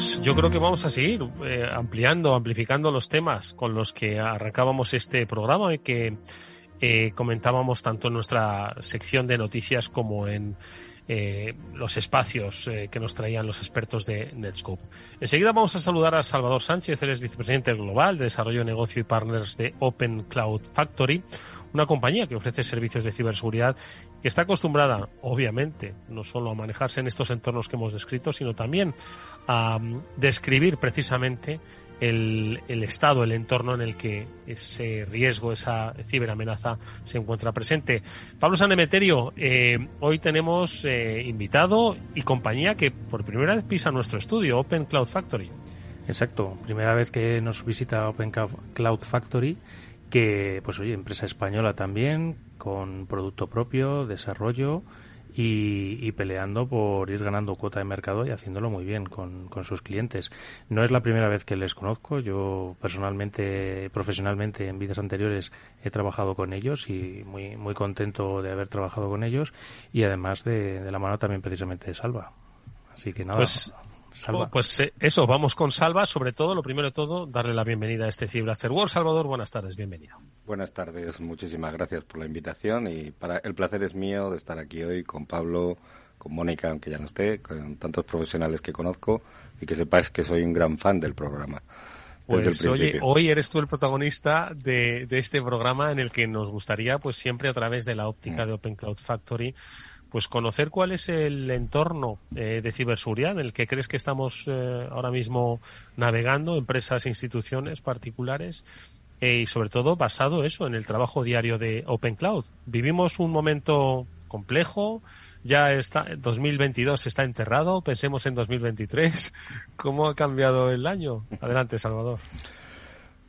Pues yo creo que vamos a seguir eh, ampliando, amplificando los temas con los que arrancábamos este programa y que eh, comentábamos tanto en nuestra sección de noticias como en eh, los espacios que nos traían los expertos de Netscope. Enseguida vamos a saludar a Salvador Sánchez, él es vicepresidente global de Desarrollo de Negocio y Partners de Open Cloud Factory, una compañía que ofrece servicios de ciberseguridad que está acostumbrada, obviamente, no solo a manejarse en estos entornos que hemos descrito, sino también a mm, describir precisamente el, el, estado, el entorno en el que ese riesgo, esa ciberamenaza se encuentra presente. Pablo Sanemeterio, eh, hoy tenemos eh, invitado y compañía que por primera vez pisa nuestro estudio, Open Cloud Factory. Exacto, primera vez que nos visita Open Cloud Factory, que pues oye, empresa española también, con producto propio, desarrollo, y, peleando por ir ganando cuota de mercado y haciéndolo muy bien con, sus clientes. No es la primera vez que les conozco. Yo personalmente, profesionalmente, en vidas anteriores he trabajado con ellos y muy, muy contento de haber trabajado con ellos y además de, de la mano también precisamente de Salva. Así que nada. Pues Salva. Pues eh, eso, vamos con Salva. Sobre todo, lo primero de todo, darle la bienvenida a este Cyber After World. Salvador, buenas tardes, bienvenido. Buenas tardes, muchísimas gracias por la invitación y para el placer es mío de estar aquí hoy con Pablo, con Mónica, aunque ya no esté, con tantos profesionales que conozco y que sepáis que soy un gran fan del programa. Pues oye, hoy eres tú el protagonista de, de, este programa en el que nos gustaría, pues siempre a través de la óptica mm. de Open Cloud Factory, pues conocer cuál es el entorno eh, de ciberseguridad en el que crees que estamos eh, ahora mismo navegando, empresas, instituciones particulares, eh, y sobre todo basado eso en el trabajo diario de Open Cloud. Vivimos un momento complejo, ya está, 2022 está enterrado, pensemos en 2023. ¿Cómo ha cambiado el año? Adelante, Salvador.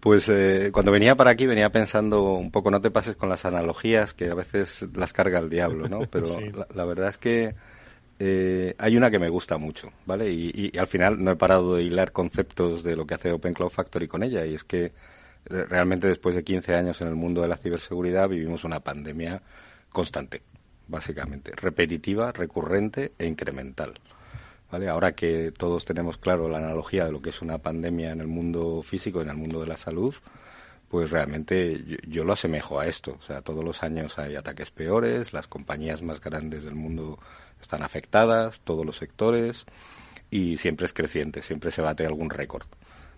Pues eh, cuando venía para aquí venía pensando un poco, no te pases con las analogías, que a veces las carga el diablo, ¿no? Pero la, verdad es que eh, hay una que me gusta mucho, ¿vale? Y, al final no he parado de hilar conceptos de lo que hace Open Cloud Factory con ella, y es que realmente después de 15 años en el mundo de la ciberseguridad vivimos una pandemia constante, básicamente, repetitiva, recurrente e incremental. Ahora que todos tenemos claro la analogía de lo que es una pandemia en el mundo físico, en el mundo de la salud, pues realmente yo, lo asemejo a esto. O sea, todos los años hay ataques peores, las compañías más grandes del mundo están afectadas, todos los sectores, y siempre es creciente, siempre se bate algún récord.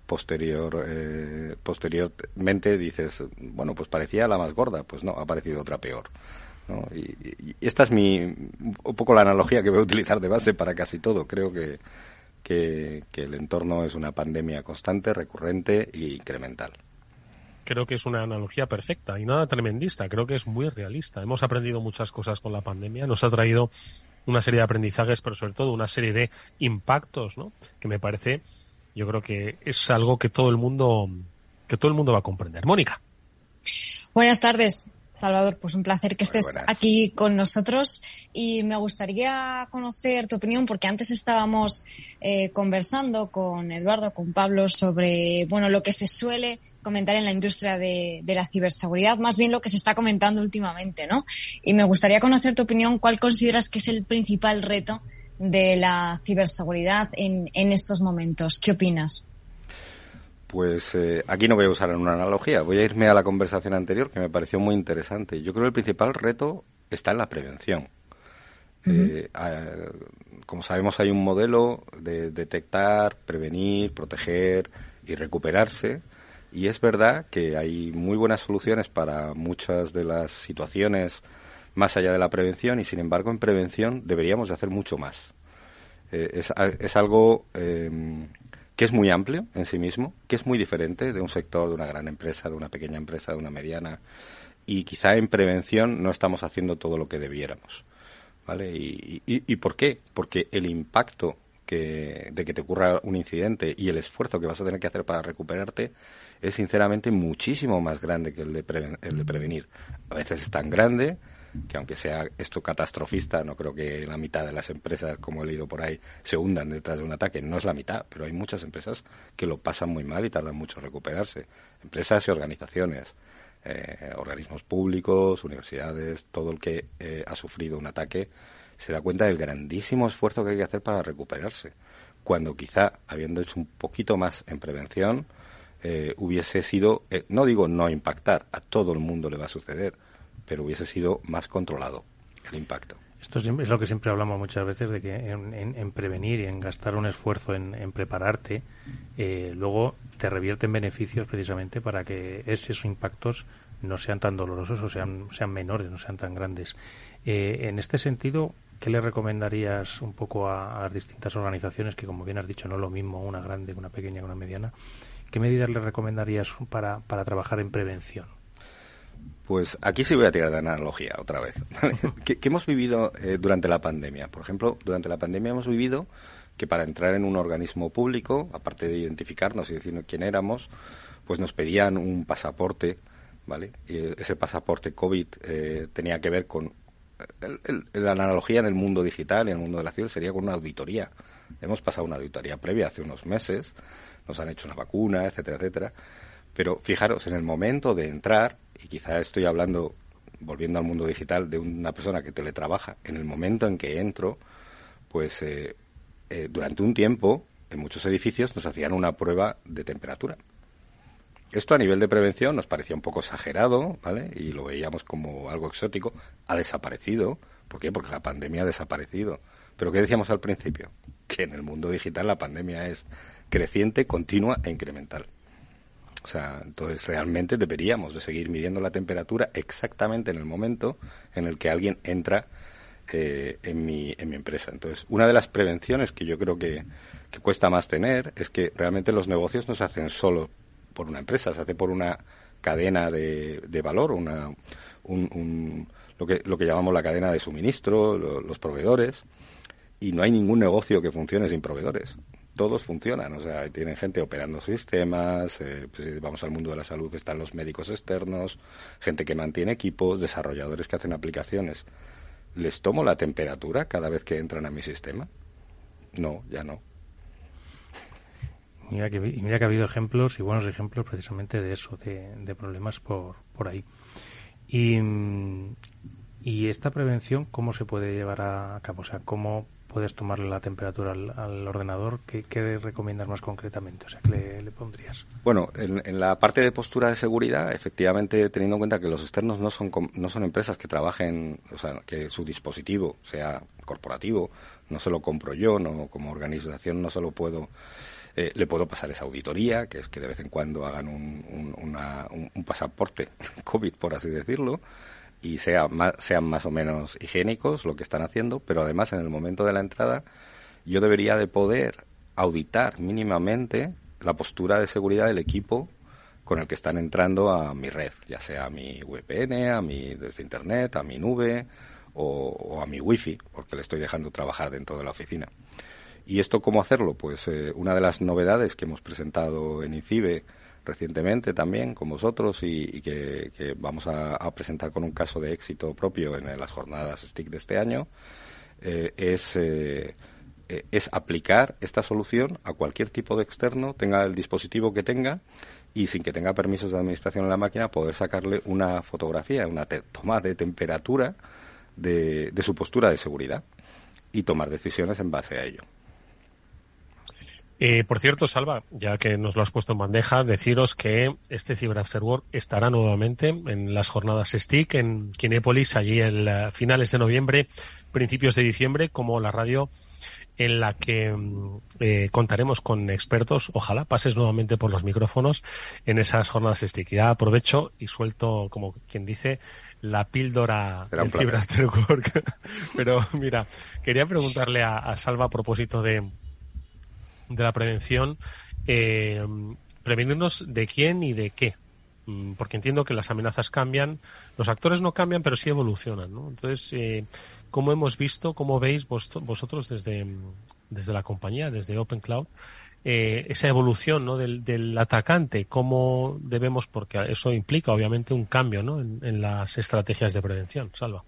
Posterior, eh, posteriormente dices, bueno, pues parecía la más gorda, pues no, ha aparecido otra peor. Y, esta es mi, un poco la analogía que voy a utilizar de base para casi todo. Creo que, que, el entorno es una pandemia constante, recurrente e incremental. Creo que es una analogía perfecta y nada tremendista. Creo que es muy realista. Hemos aprendido muchas cosas con la pandemia. Nos ha traído una serie de aprendizajes, pero sobre todo una serie de impactos, ¿no? Que me parece, yo creo que es algo que todo el mundo, que todo el mundo va a comprender. Mónica. Buenas tardes. Salvador, pues un placer que estés aquí con nosotros y me gustaría conocer tu opinión porque antes estábamos eh, conversando con Eduardo, con Pablo sobre bueno lo que se suele comentar en la industria de, de, la ciberseguridad, más bien lo que se está comentando últimamente, ¿no? Y me gustaría conocer tu opinión, ¿cuál consideras que es el principal reto de la ciberseguridad en, en estos momentos? ¿Qué opinas? Pues eh, aquí no voy a usar una analogía, voy a irme a la conversación anterior que me pareció muy interesante. Yo creo que el principal reto está en la prevención. Eh, como sabemos hay un modelo de detectar, prevenir, proteger y recuperarse y es verdad que hay muy buenas soluciones para muchas de las situaciones más allá de la prevención y sin embargo en prevención deberíamos de hacer mucho más. Eh, es, es, algo que es muy amplio en sí mismo, que es muy diferente de un sector, de una gran empresa, de una pequeña empresa, de una mediana, y quizá en prevención no estamos haciendo todo lo que debiéramos. ¿Vale? ¿Y, y, por qué? Porque el impacto que, de que te ocurra un incidente y el esfuerzo que vas a tener que hacer para recuperarte es sinceramente muchísimo más grande que el de, el de prevenir. A veces es tan grande que aunque sea esto catastrofista, no creo que la mitad de las empresas, como he leído por ahí, se hundan detrás de un ataque. No es la mitad, pero hay muchas empresas que lo pasan muy mal y tardan mucho en recuperarse. Empresas y organizaciones, eh, organismos públicos, universidades, todo el que eh, ha sufrido un ataque se da cuenta del grandísimo esfuerzo que hay que hacer para recuperarse. Cuando quizá, habiendo hecho un poquito más en prevención, eh, hubiese sido, no digo no impactar, a todo el mundo le va a suceder, pero hubiese sido más controlado el impacto. Esto es lo que siempre hablamos muchas veces, de que en, prevenir y en gastar un esfuerzo en, prepararte, eh, luego te revierten beneficios precisamente para que esos impactos no sean tan dolorosos o sean, sean menores, no sean tan grandes. Eh, en este sentido, ¿qué le recomendarías un poco a, las distintas organizaciones, que como bien has dicho, no es lo mismo una grande, una pequeña, que una mediana? ¿Qué medidas le recomendarías para, para trabajar en prevención? Pues aquí sí voy a tirar de analogía otra vez. ¿Qué, hemos vivido eh, durante la pandemia? Por ejemplo, durante la pandemia hemos vivido que para entrar en un organismo público, aparte de identificarnos y decir quién éramos, pues nos pedían un pasaporte, ¿vale? Y ese pasaporte COVID eh, tenía que ver con la analogía en el mundo digital y en el mundo de la civil sería con una auditoría. Hemos pasado una auditoría previa hace unos meses, nos han hecho una vacuna, etcétera, etcétera. Pero fijaros, en el momento de entrar, y quizá estoy hablando, volviendo al mundo digital, de una persona que teletrabaja, en el momento en que entro, pues eh, eh, durante un tiempo, en muchos edificios, nos hacían una prueba de temperatura. Esto a nivel de prevención nos parecía un poco exagerado, ¿vale? Y lo veíamos como algo exótico. Ha desaparecido. ¿Por qué? Porque la pandemia ha desaparecido. Pero ¿qué decíamos al principio? Que en el mundo digital la pandemia es creciente, continua e incremental. O sea, entonces realmente deberíamos de seguir midiendo la temperatura exactamente en el momento en el que alguien entra eh, en, mi, en mi empresa. Entonces, una de las prevenciones que yo creo que, cuesta más tener es que realmente los negocios no se hacen solo por una empresa, se hace por una cadena de, de valor, una, un, lo, que, lo que llamamos la cadena de suministro, los proveedores, y no hay ningún negocio que funcione sin proveedores todos funcionan, o sea, tienen gente operando sistemas, eh, pues, vamos al mundo de la salud, están los médicos externos, gente que mantiene equipos, desarrolladores que hacen aplicaciones. ¿Les tomo la temperatura cada vez que entran a mi sistema? No, ya no. Mira que, mira que ha habido ejemplos y buenos ejemplos precisamente de eso, de, de problemas por, por ahí. Y, y esta prevención, ¿cómo se puede llevar a cabo? O sea, ¿cómo puedes tomarle la temperatura al, ordenador, ¿qué, recomiendas más concretamente? O sea, ¿qué le, pondrías? Bueno, en, la parte de postura de seguridad, efectivamente, teniendo en cuenta que los externos no son, no son empresas que trabajen, o sea, que su dispositivo sea corporativo, no se lo compro yo, no como organización no solo puedo eh, le puedo pasar esa auditoría, que es que de vez en cuando hagan un, un pasaporte COVID, por así decirlo, y sea más, sean más o menos higiénicos lo que están haciendo, pero además en el momento de la entrada yo debería de poder auditar mínimamente la postura de seguridad del equipo con el que están entrando a mi red, ya sea a mi VPN, a mi desde internet, a mi nube o, a mi wifi, porque le estoy dejando trabajar dentro de la oficina. ¿Y esto cómo hacerlo? Pues eh, una de las novedades que hemos presentado en INCIBE recientemente también con vosotros y, que, vamos a, presentar con un caso de éxito propio en, las jornadas STIC de este año, eh, es, eh, eh, es aplicar esta solución a cualquier tipo de externo, tenga el dispositivo que tenga y sin que tenga permisos de administración en la máquina, poder sacarle una fotografía, una toma de temperatura de su postura de seguridad y tomar decisiones en base a ello. Eh, por cierto, Salva, ya que nos lo has puesto en bandeja, deciros que este Cyber After Work estará nuevamente en las jornadas STIC en Kinépolis, allí en finales de noviembre, principios de diciembre, como la radio en la que mm, eh, contaremos con expertos. Ojalá pases nuevamente por los micrófonos en esas jornadas STIC. Ya aprovecho y suelto, como quien dice, la píldora del Cyber After Work. Pero mira, quería preguntarle a Salva a propósito de de la prevención, eh, prevenirnos de quién y de qué. Mm, porque entiendo que las amenazas cambian, los actores no cambian, pero sí evolucionan, ¿no? Entonces, eh, ¿cómo hemos visto, cómo veis vosotros desde, desde la compañía, desde Open Cloud, eh, esa evolución ¿no? del, atacante, cómo debemos, porque eso implica obviamente un cambio ¿no? en, las estrategias de prevención. Salva.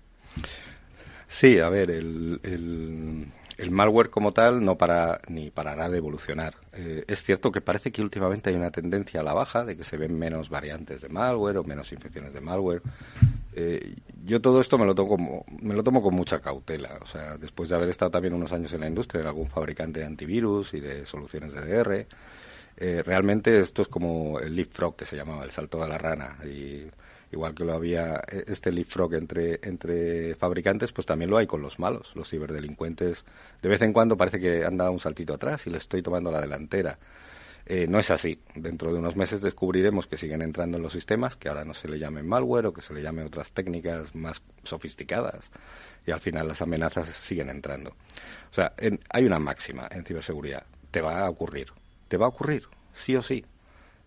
Sí, a ver, el, el malware como tal no para ni parará de evolucionar. Eh, es cierto que parece que últimamente hay una tendencia a la baja, de que se ven menos variantes de malware o menos infecciones de malware. Eh, yo todo esto me lo tomo como, me lo tomo con mucha cautela. O sea, después de haber estado también unos años en la industria, en algún fabricante de antivirus y de soluciones de DR, eh, realmente esto es como el leapfrog que se llamaba, el salto de la rana. Y igual que lo había eh, este leapfrog entre, entre fabricantes, pues también lo hay con los malos, los ciberdelincuentes. De vez en cuando parece que han dado un saltito atrás y le estoy tomando la delantera. Eh, no es así. Dentro de unos meses descubriremos que siguen entrando en los sistemas, que ahora no se le llame malware o que se le llame otras técnicas más sofisticadas. Y al final las amenazas siguen entrando. O sea, hay una máxima en ciberseguridad. Te va a ocurrir. Te va a ocurrir, sí o sí.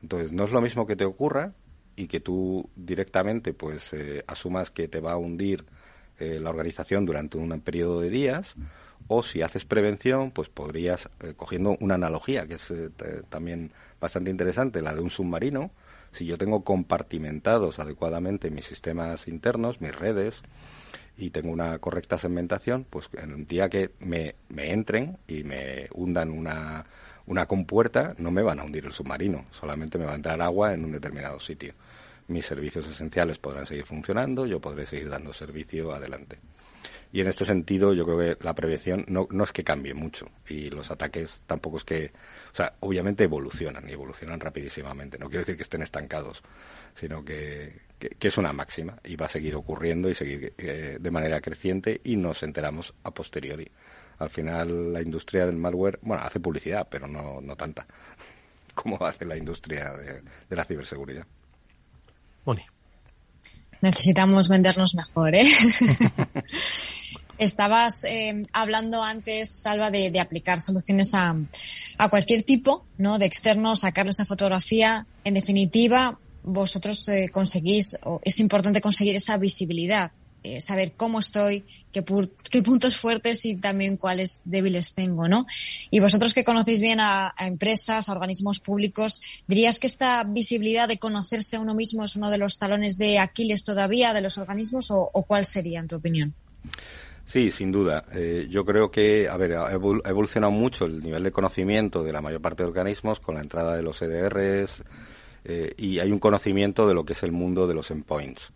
Entonces, no es lo mismo que te ocurra y que tú directamente pues eh, asumas que te va a hundir eh, la organización durante un periodo de días o si haces prevención pues podrías eh, cogiendo una analogía que es también bastante interesante la de un submarino si yo tengo compartimentados adecuadamente mis sistemas internos mis redes y tengo una correcta segmentación pues en un día que me, me entren y me hundan una una compuerta no me van a hundir el submarino, solamente me va a entrar agua en un determinado sitio mis servicios esenciales podrán seguir funcionando, yo podré seguir dando servicio adelante. Y en este sentido, yo creo que la prevención no, no es que cambie mucho y los ataques tampoco es que, o sea, obviamente evolucionan y evolucionan rapidísimamente. No quiero decir que estén estancados, sino que, es una máxima y va a seguir ocurriendo y seguir eh, de manera creciente y nos enteramos a posteriori. Al final, la industria del malware, bueno, hace publicidad, pero no, no tanta como hace la industria de la ciberseguridad. Necesitamos vendernos mejor, ¿eh? Estabas eh, hablando antes, Salva, de, aplicar soluciones a, a, cualquier tipo, ¿no? De externo, sacarle esa fotografía. En definitiva, vosotros eh, conseguís, o es importante conseguir esa visibilidad eh, saber cómo estoy, qué, qué, puntos fuertes y también cuáles débiles tengo, ¿no? Y vosotros que conocéis bien a, empresas, a organismos públicos, ¿dirías que esta visibilidad de conocerse a uno mismo es uno de los talones de Aquiles todavía de los organismos o, cuál sería, en tu opinión? Sí, sin duda. Eh, yo creo que, a ver, ha evolucionado mucho el nivel de conocimiento de la mayor parte de organismos con la entrada de los EDRs eh, y hay un conocimiento de lo que es el mundo de los endpoints.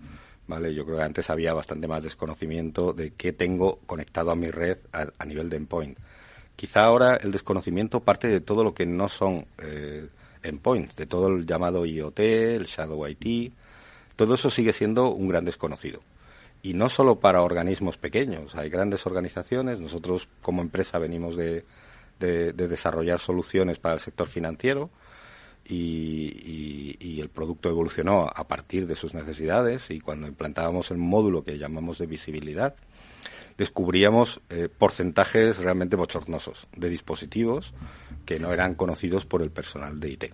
¿Vale? Yo creo que antes había bastante más desconocimiento de qué tengo conectado a mi red a, nivel de endpoint. Quizá ahora el desconocimiento parte de todo lo que no son eh, endpoints, de todo el llamado IoT, el Shadow IT, todo eso sigue siendo un gran desconocido. Y no solo para organismos pequeños, hay grandes organizaciones, nosotros como empresa venimos de desarrollar soluciones para el sector financiero, y, el producto evolucionó a partir de sus necesidades y cuando implantábamos el módulo que llamamos de visibilidad, descubríamos eh, porcentajes realmente bochornosos de dispositivos que no eran conocidos por el personal de IT.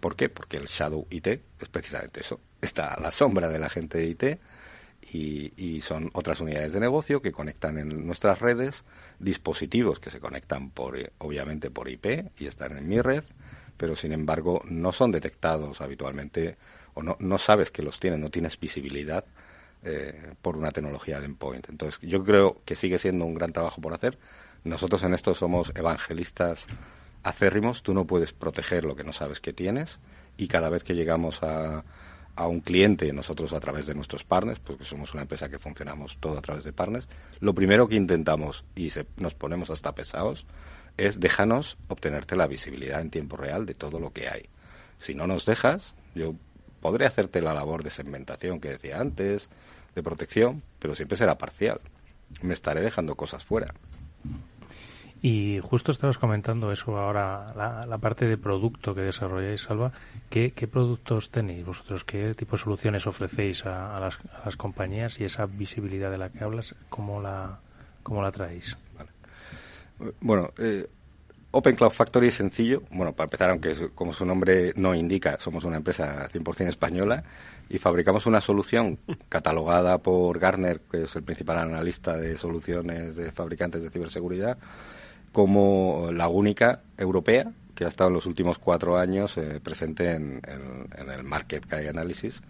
¿Por qué? Porque el Shadow IT es precisamente eso. Está a la sombra de la gente de IT y, y, son otras unidades de negocio que conectan en nuestras redes dispositivos que se conectan por obviamente por IP y están en mi red pero sin embargo no son detectados habitualmente o no, no sabes que los tienen, no tienes visibilidad eh, por una tecnología de endpoint. Entonces yo creo que sigue siendo un gran trabajo por hacer. Nosotros en esto somos evangelistas acérrimos, tú no puedes proteger lo que no sabes que tienes y cada vez que llegamos a, a un cliente, nosotros a través de nuestros partners, porque somos una empresa que funcionamos todo a través de partners, lo primero que intentamos, y se, nos ponemos hasta pesados, es déjanos obtenerte la visibilidad en tiempo real de todo lo que hay. Si no nos dejas, yo podré hacerte la labor de segmentación que decía antes, de protección, pero siempre será parcial. Me estaré dejando cosas fuera. Y justo estabas comentando eso ahora, la, parte de producto que desarrolláis, Salva. ¿Qué, productos tenéis vosotros? ¿Qué tipo de soluciones ofrecéis a, las, a las, compañías y esa visibilidad de la que hablas, cómo la, cómo la traéis? Bueno, eh, Open Cloud Factory es sencillo. Bueno, para empezar, aunque como su nombre no indica, somos una empresa 100% española y fabricamos una solución catalogada por Gartner, que es el principal analista de soluciones de fabricantes de ciberseguridad, como la única europea que ha estado en los últimos cuatro años eh, presente en, el Market Guide Analysis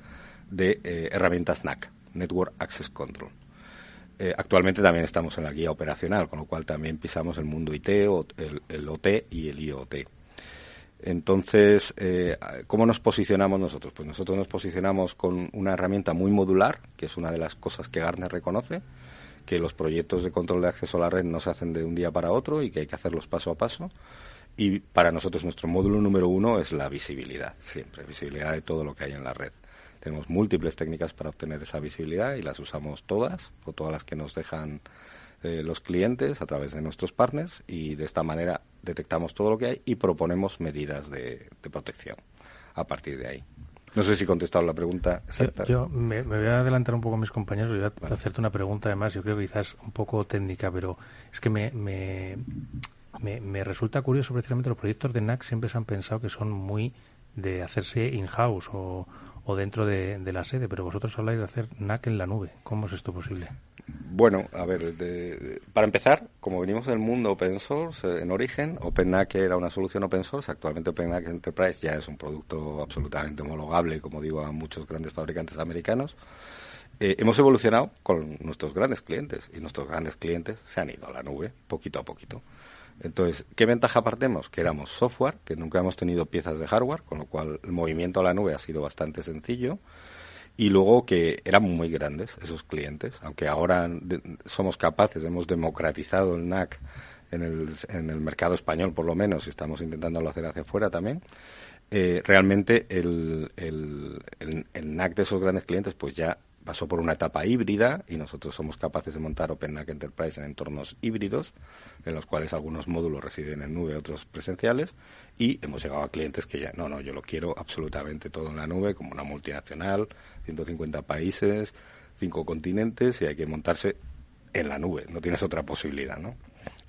de eh, herramientas NAC, Network Access Control. Eh, actualmente también estamos en la guía operacional, con lo cual también pisamos el mundo IT, el, OT y el IoT. Entonces, ¿cómo nos posicionamos nosotros? Pues nosotros nos posicionamos con una herramienta muy modular, que es una de las cosas que Gartner reconoce, que los proyectos de control de acceso a la red no se hacen de un día para otro y que hay que hacerlos paso a paso. Y para nosotros nuestro módulo número uno es la visibilidad, siempre, visibilidad de todo lo que hay en la red. Tenemos múltiples técnicas para obtener esa visibilidad y las usamos todas o todas las que nos dejan eh, los clientes a través de nuestros partners y de esta manera detectamos todo lo que hay y proponemos medidas de, protección a partir de ahí. No sé si he contestado la pregunta exacta. Yo, me, voy a adelantar un poco a mis compañeros y voy a hacerte una pregunta además, yo creo que quizás un poco técnica, pero es que me, me, me, resulta curioso precisamente los proyectos de NAC siempre se han pensado que son muy de hacerse in-house o, o dentro de, la sede, pero vosotros habláis de hacer NAC en la nube. ¿Cómo es esto posible? Bueno, a ver, para empezar, como venimos del mundo open source eh, en origen, OpenNAC era una solución open source, actualmente OpenNAC Enterprise ya es un producto absolutamente homologable, como digo, a muchos grandes fabricantes americanos. Eh, hemos evolucionado con nuestros grandes clientes y nuestros grandes clientes se han ido a la nube poquito a poquito. Entonces, ¿qué ventaja partemos? Que éramos software, que nunca hemos tenido piezas de hardware, con lo cual el movimiento a la nube ha sido bastante sencillo. Y luego que eran muy grandes esos clientes, aunque ahora somos capaces, hemos democratizado el NAC en el, en el mercado español por lo menos, y estamos intentándolo hacer hacia afuera también. Eh, realmente el, el, el, NAC de esos grandes clientes pues ya pasó por una etapa híbrida y nosotros somos capaces de montar OpenNAC Enterprise en entornos híbridos, en los cuales algunos módulos residen en nube, otros presenciales, y hemos llegado a clientes que ya, no, no, yo lo quiero absolutamente todo en la nube, como una multinacional, 150 países, cinco continentes, y hay que montarse en la nube, no tienes otra posibilidad, ¿no?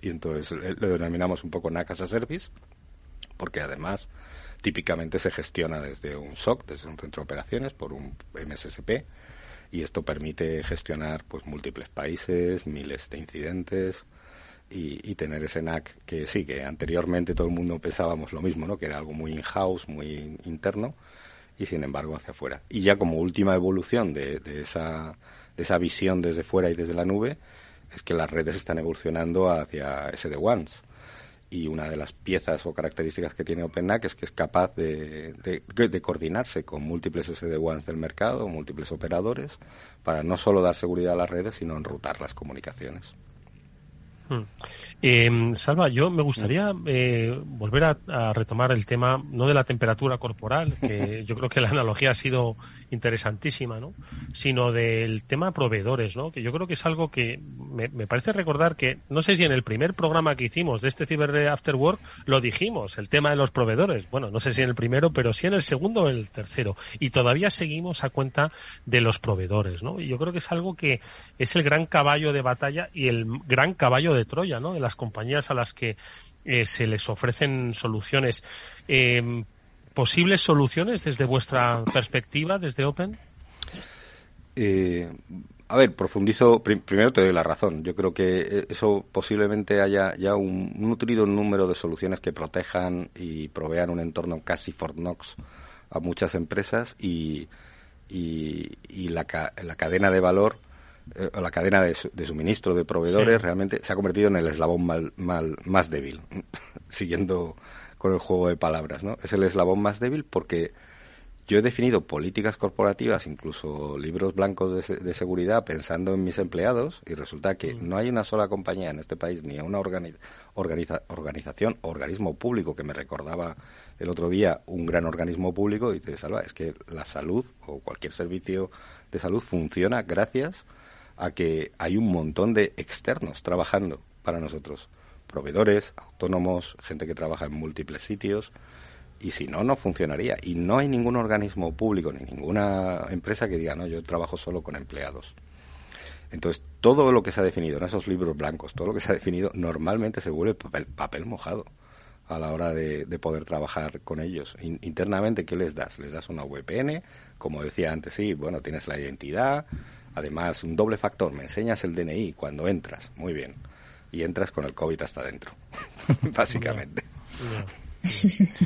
Y entonces eh, lo denominamos un poco NAC as a Service, porque además típicamente se gestiona desde un SOC, desde un centro de operaciones, por un MSSP, y esto permite gestionar pues múltiples países, miles de incidentes y, tener ese NAC que sí, que anteriormente todo el mundo pensábamos lo mismo, ¿no? que era algo muy in-house, muy interno y sin embargo hacia afuera. Y ya como última evolución de, de, esa, de esa visión desde fuera y desde la nube es que las redes están evolucionando hacia SD-WANs y una de las piezas o características que tiene OpenNAC es que es capaz de, coordinarse con múltiples SD-WANs del mercado, múltiples operadores, para no solo dar seguridad a las redes, sino enrutar las comunicaciones. Eh, Salva, yo me gustaría eh, volver a, retomar el tema, no de la temperatura corporal, que yo creo que la analogía ha sido interesantísima, ¿no? Sino del tema proveedores, ¿no? Que yo creo que es algo que me, parece recordar que, no sé si en el primer programa que hicimos de este Cyber After Work lo dijimos, el tema de los proveedores. Bueno, no sé si en el primero, pero sí en el segundo o en el tercero. Y todavía seguimos a cuenta de los proveedores, ¿no? Y yo creo que es algo que es el gran caballo de batalla y el gran caballo de Troya, ¿no? Las compañías a las que eh, se les ofrecen soluciones. Eh, ¿Posibles soluciones desde vuestra perspectiva, desde Open? Eh, a ver, profundizo. primero te doy la razón. Yo creo que eso posiblemente haya ya un nutrido número de soluciones que protejan y provean un entorno casi Fort Knox a muchas empresas y, y, la, la cadena de valor eh, la cadena de, suministro de proveedores realmente se ha convertido en el eslabón mal, mal, más débil, siguiendo con el juego de palabras, ¿no? Es el eslabón más débil porque yo he definido políticas corporativas, incluso libros blancos de, seguridad, pensando en mis empleados, y resulta que mm. no hay una sola compañía en este país, ni una organización o organismo público que me recordaba el otro día un gran organismo público, y dice, Salva, es que la salud o cualquier servicio de salud funciona gracias a que hay un montón de externos trabajando para nosotros, proveedores, autónomos, gente que trabaja en múltiples sitios, y si no, no funcionaría. Y no hay ningún organismo público ni ninguna empresa que diga, no, yo trabajo solo con empleados. Entonces, todo lo que se ha definido en esos libros blancos, todo lo que se ha definido, normalmente se vuelve papel, papel mojado. a la hora de, poder trabajar con ellos. internamente, ¿qué les das? Les das una VPN, como decía antes, sí, bueno, tienes la identidad, además un doble factor, me enseñas el DNI cuando entras, muy bien, y entras con el COVID hasta adentro, básicamente.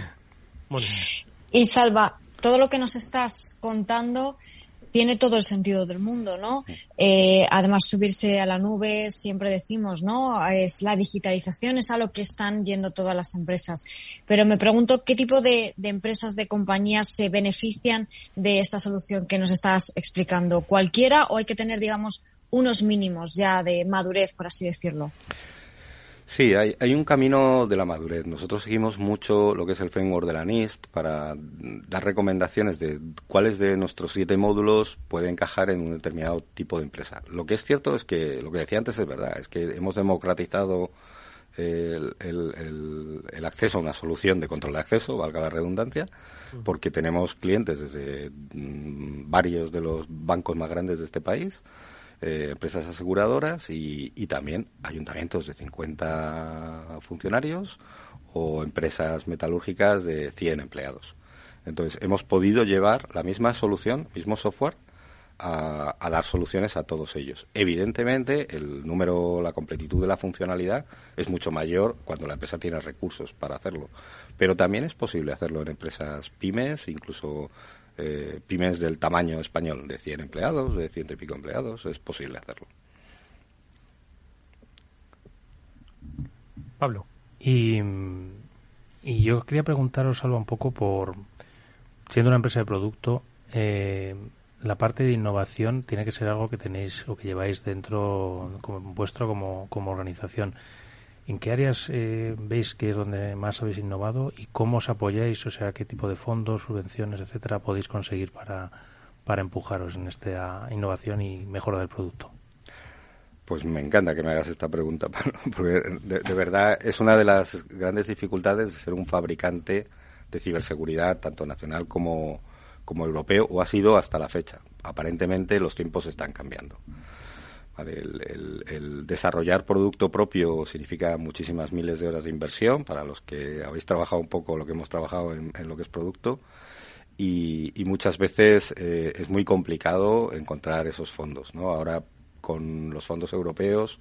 y Salva, todo lo que nos estás contando tiene todo el sentido del mundo, ¿no? Eh, además, subirse a la nube, siempre decimos, ¿no? Es la digitalización es a lo que están yendo todas las empresas. Pero me pregunto qué tipo de, de empresas, de compañías se benefician de esta solución que nos estás explicando. ¿Cualquiera o hay que tener, digamos, unos mínimos ya de madurez, por así decirlo? Sí, hay, hay, un camino de la madurez. Nosotros seguimos mucho lo que es el framework de la NIST para dar recomendaciones de cuáles de nuestros siete módulos puede encajar en un determinado tipo de empresa. Lo que es cierto es que lo que decía antes es verdad, es que hemos democratizado el, el, acceso a una solución de control de acceso, valga la redundancia, porque tenemos clientes desde mm, varios de los bancos más grandes de este país eh, empresas aseguradoras y, también ayuntamientos de 50 funcionarios o empresas metalúrgicas de 100 empleados. Entonces, hemos podido llevar la misma solución, mismo software, a, dar soluciones a todos ellos. Evidentemente, el número, la completitud de la funcionalidad es mucho mayor cuando la empresa tiene recursos para hacerlo. Pero también es posible hacerlo en empresas pymes, incluso eh, pymes del tamaño español, de 100 empleados, de ciento y pico empleados, es posible hacerlo. Pablo. Y, y yo quería preguntaros algo un poco por, siendo una empresa de producto, eh, la parte de innovación tiene que ser algo que tenéis o que lleváis dentro como vuestro como, como organización. ¿En qué áreas eh, veis que es donde más habéis innovado y cómo os apoyáis? O sea, ¿qué tipo de fondos, subvenciones, etcétera, podéis conseguir para, para empujaros en esta innovación y mejora del producto? Pues me encanta que me hagas esta pregunta, porque de, verdad es una de las grandes dificultades de ser un fabricante de ciberseguridad, tanto nacional como, como europeo, o ha sido hasta la fecha. Aparentemente los tiempos están cambiando. El, desarrollar producto propio significa muchísimas miles de horas de inversión para los que habéis trabajado un poco lo que hemos trabajado en, lo que es producto y, muchas veces eh, es muy complicado encontrar esos fondos. ¿no? Ahora con los fondos europeos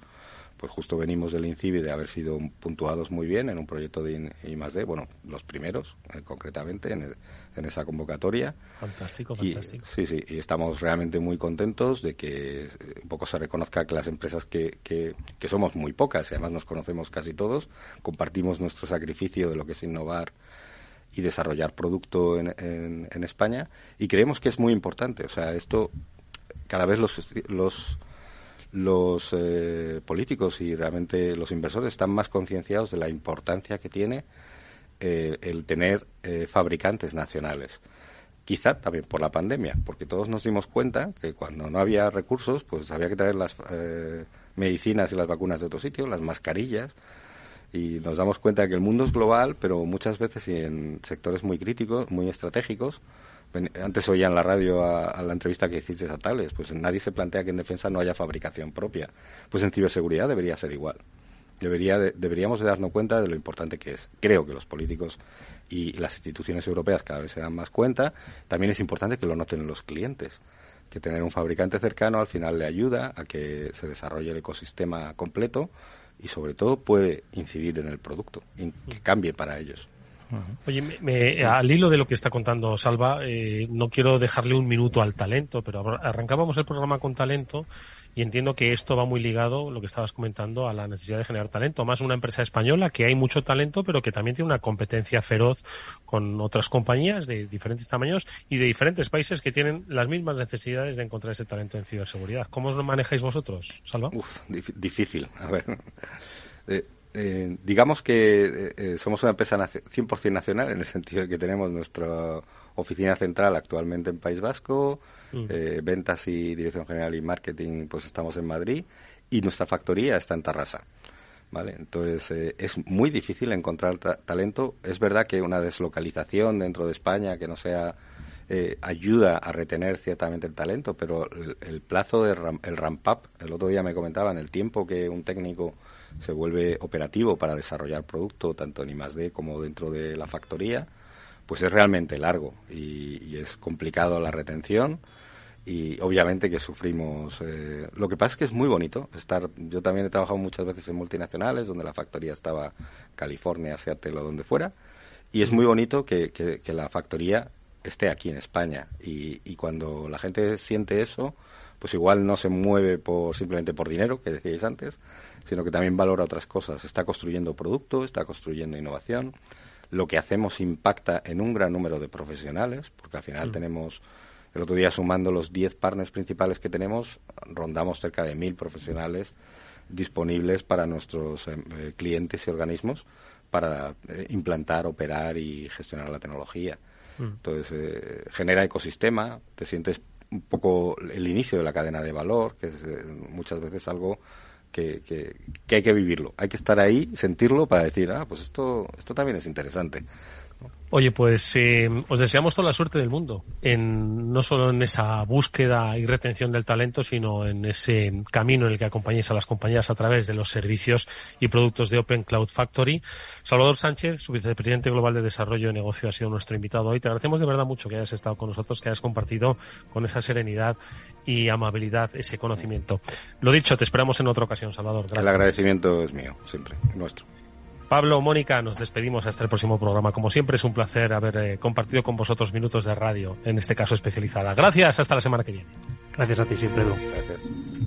pues justo venimos del INCIBI de haber sido puntuados muy bien en un proyecto de I más D, bueno, los primeros eh, concretamente en, en, esa convocatoria. Fantástico, fantástico. sí, sí, y estamos realmente muy contentos de que eh, un poco se reconozca que las empresas que, que, que somos muy pocas y además nos conocemos casi todos, compartimos nuestro sacrificio de lo que es innovar y desarrollar producto en, en, en España y creemos que es muy importante. O sea, esto cada vez los, los los eh, políticos y realmente los inversores están más concienciados de la importancia que tiene eh, el tener eh, fabricantes nacionales. Quizá también por la pandemia, porque todos nos dimos cuenta que cuando no había recursos, pues había que traer las medicinas y las vacunas de otro sitio, las mascarillas, y nos damos cuenta de que el mundo es global, pero muchas veces y en sectores muy críticos, muy estratégicos, antes oía en la radio a, la entrevista que hiciste a Tales, pues nadie se plantea que en defensa no haya fabricación propia. Pues en ciberseguridad debería ser igual. Debería deberíamos de darnos cuenta de lo importante que es. Creo que los políticos y las instituciones europeas cada vez se dan más cuenta. También es importante que lo noten los clientes, que tener un fabricante cercano al final le ayuda a que se desarrolle el ecosistema completo y sobre todo puede incidir en el producto, en que cambie para ellos. Oye, me, al hilo de lo que está contando Salva, eh, no quiero dejarle un minuto al talento, pero arrancábamos el programa con talento y entiendo que esto va muy ligado, lo que estabas comentando, a la necesidad de generar talento. Más una empresa española que hay mucho talento, pero que también tiene una competencia feroz con otras compañías de diferentes tamaños y de diferentes países que tienen las mismas necesidades de encontrar ese talento en ciberseguridad. ¿Cómo os lo manejáis vosotros, Salva? Uf, difícil. A ver. Eh, eh, digamos que eh, eh, somos una empresa 100% nacional en el sentido de que tenemos nuestra oficina central actualmente en País Vasco, mm. ventas y dirección general y marketing pues estamos en Madrid y nuestra factoría está en Tarrasa. ¿Vale? Entonces es muy difícil encontrar talento. Es verdad que una deslocalización dentro de España que no sea eh, ayuda a retener ciertamente el talento, pero el, plazo de el ramp up, el otro día me comentaban, el tiempo que un técnico se vuelve operativo para desarrollar producto, tanto en I+.D. como dentro de la factoría, pues es realmente largo y, es complicado la retención y obviamente que sufrimos. Eh, lo que pasa es que es muy bonito estar. Yo también he trabajado muchas veces en multinacionales donde la factoría estaba California, Seattle o donde fuera y es muy bonito que, la factoría esté aquí en España y, cuando la gente siente eso, pues igual no se mueve por simplemente por dinero, que decíais antes, sino que también valora otras cosas. Está construyendo producto, está construyendo innovación. Lo que hacemos impacta en un gran número de profesionales, porque al final mm. tenemos, el otro día sumando los 10 partners principales que tenemos, rondamos cerca de mil profesionales disponibles para nuestros eh, eh, clientes y organismos para eh, implantar, operar y gestionar la tecnología. Mm. Entonces, genera ecosistema, te sientes un poco el inicio de la cadena de valor, que es muchas veces algo que, que, que, hay que vivirlo. Hay que estar ahí, sentirlo para decir, ah, pues esto, esto también es interesante. Oye, pues eh, os deseamos toda la suerte del mundo, en, no solo en esa búsqueda y retención del talento, sino en ese camino en el que acompañéis a las compañías a través de los servicios y productos de Open Cloud Factory. Salvador Sánchez, su vicepresidente global de Desarrollo de Negocio, ha sido nuestro invitado hoy. Te agradecemos de verdad mucho que hayas estado con nosotros, que hayas compartido con esa serenidad y amabilidad ese conocimiento. Lo dicho, te esperamos en otra ocasión, Salvador. El agradecimiento es mío, siempre, nuestro. Pablo, Mónica, nos despedimos hasta el próximo programa. Como siempre, es un placer haber eh, compartido con vosotros minutos de radio, en este caso especializada. Gracias, hasta la semana que viene. Gracias a ti siempre, Edu. Gracias.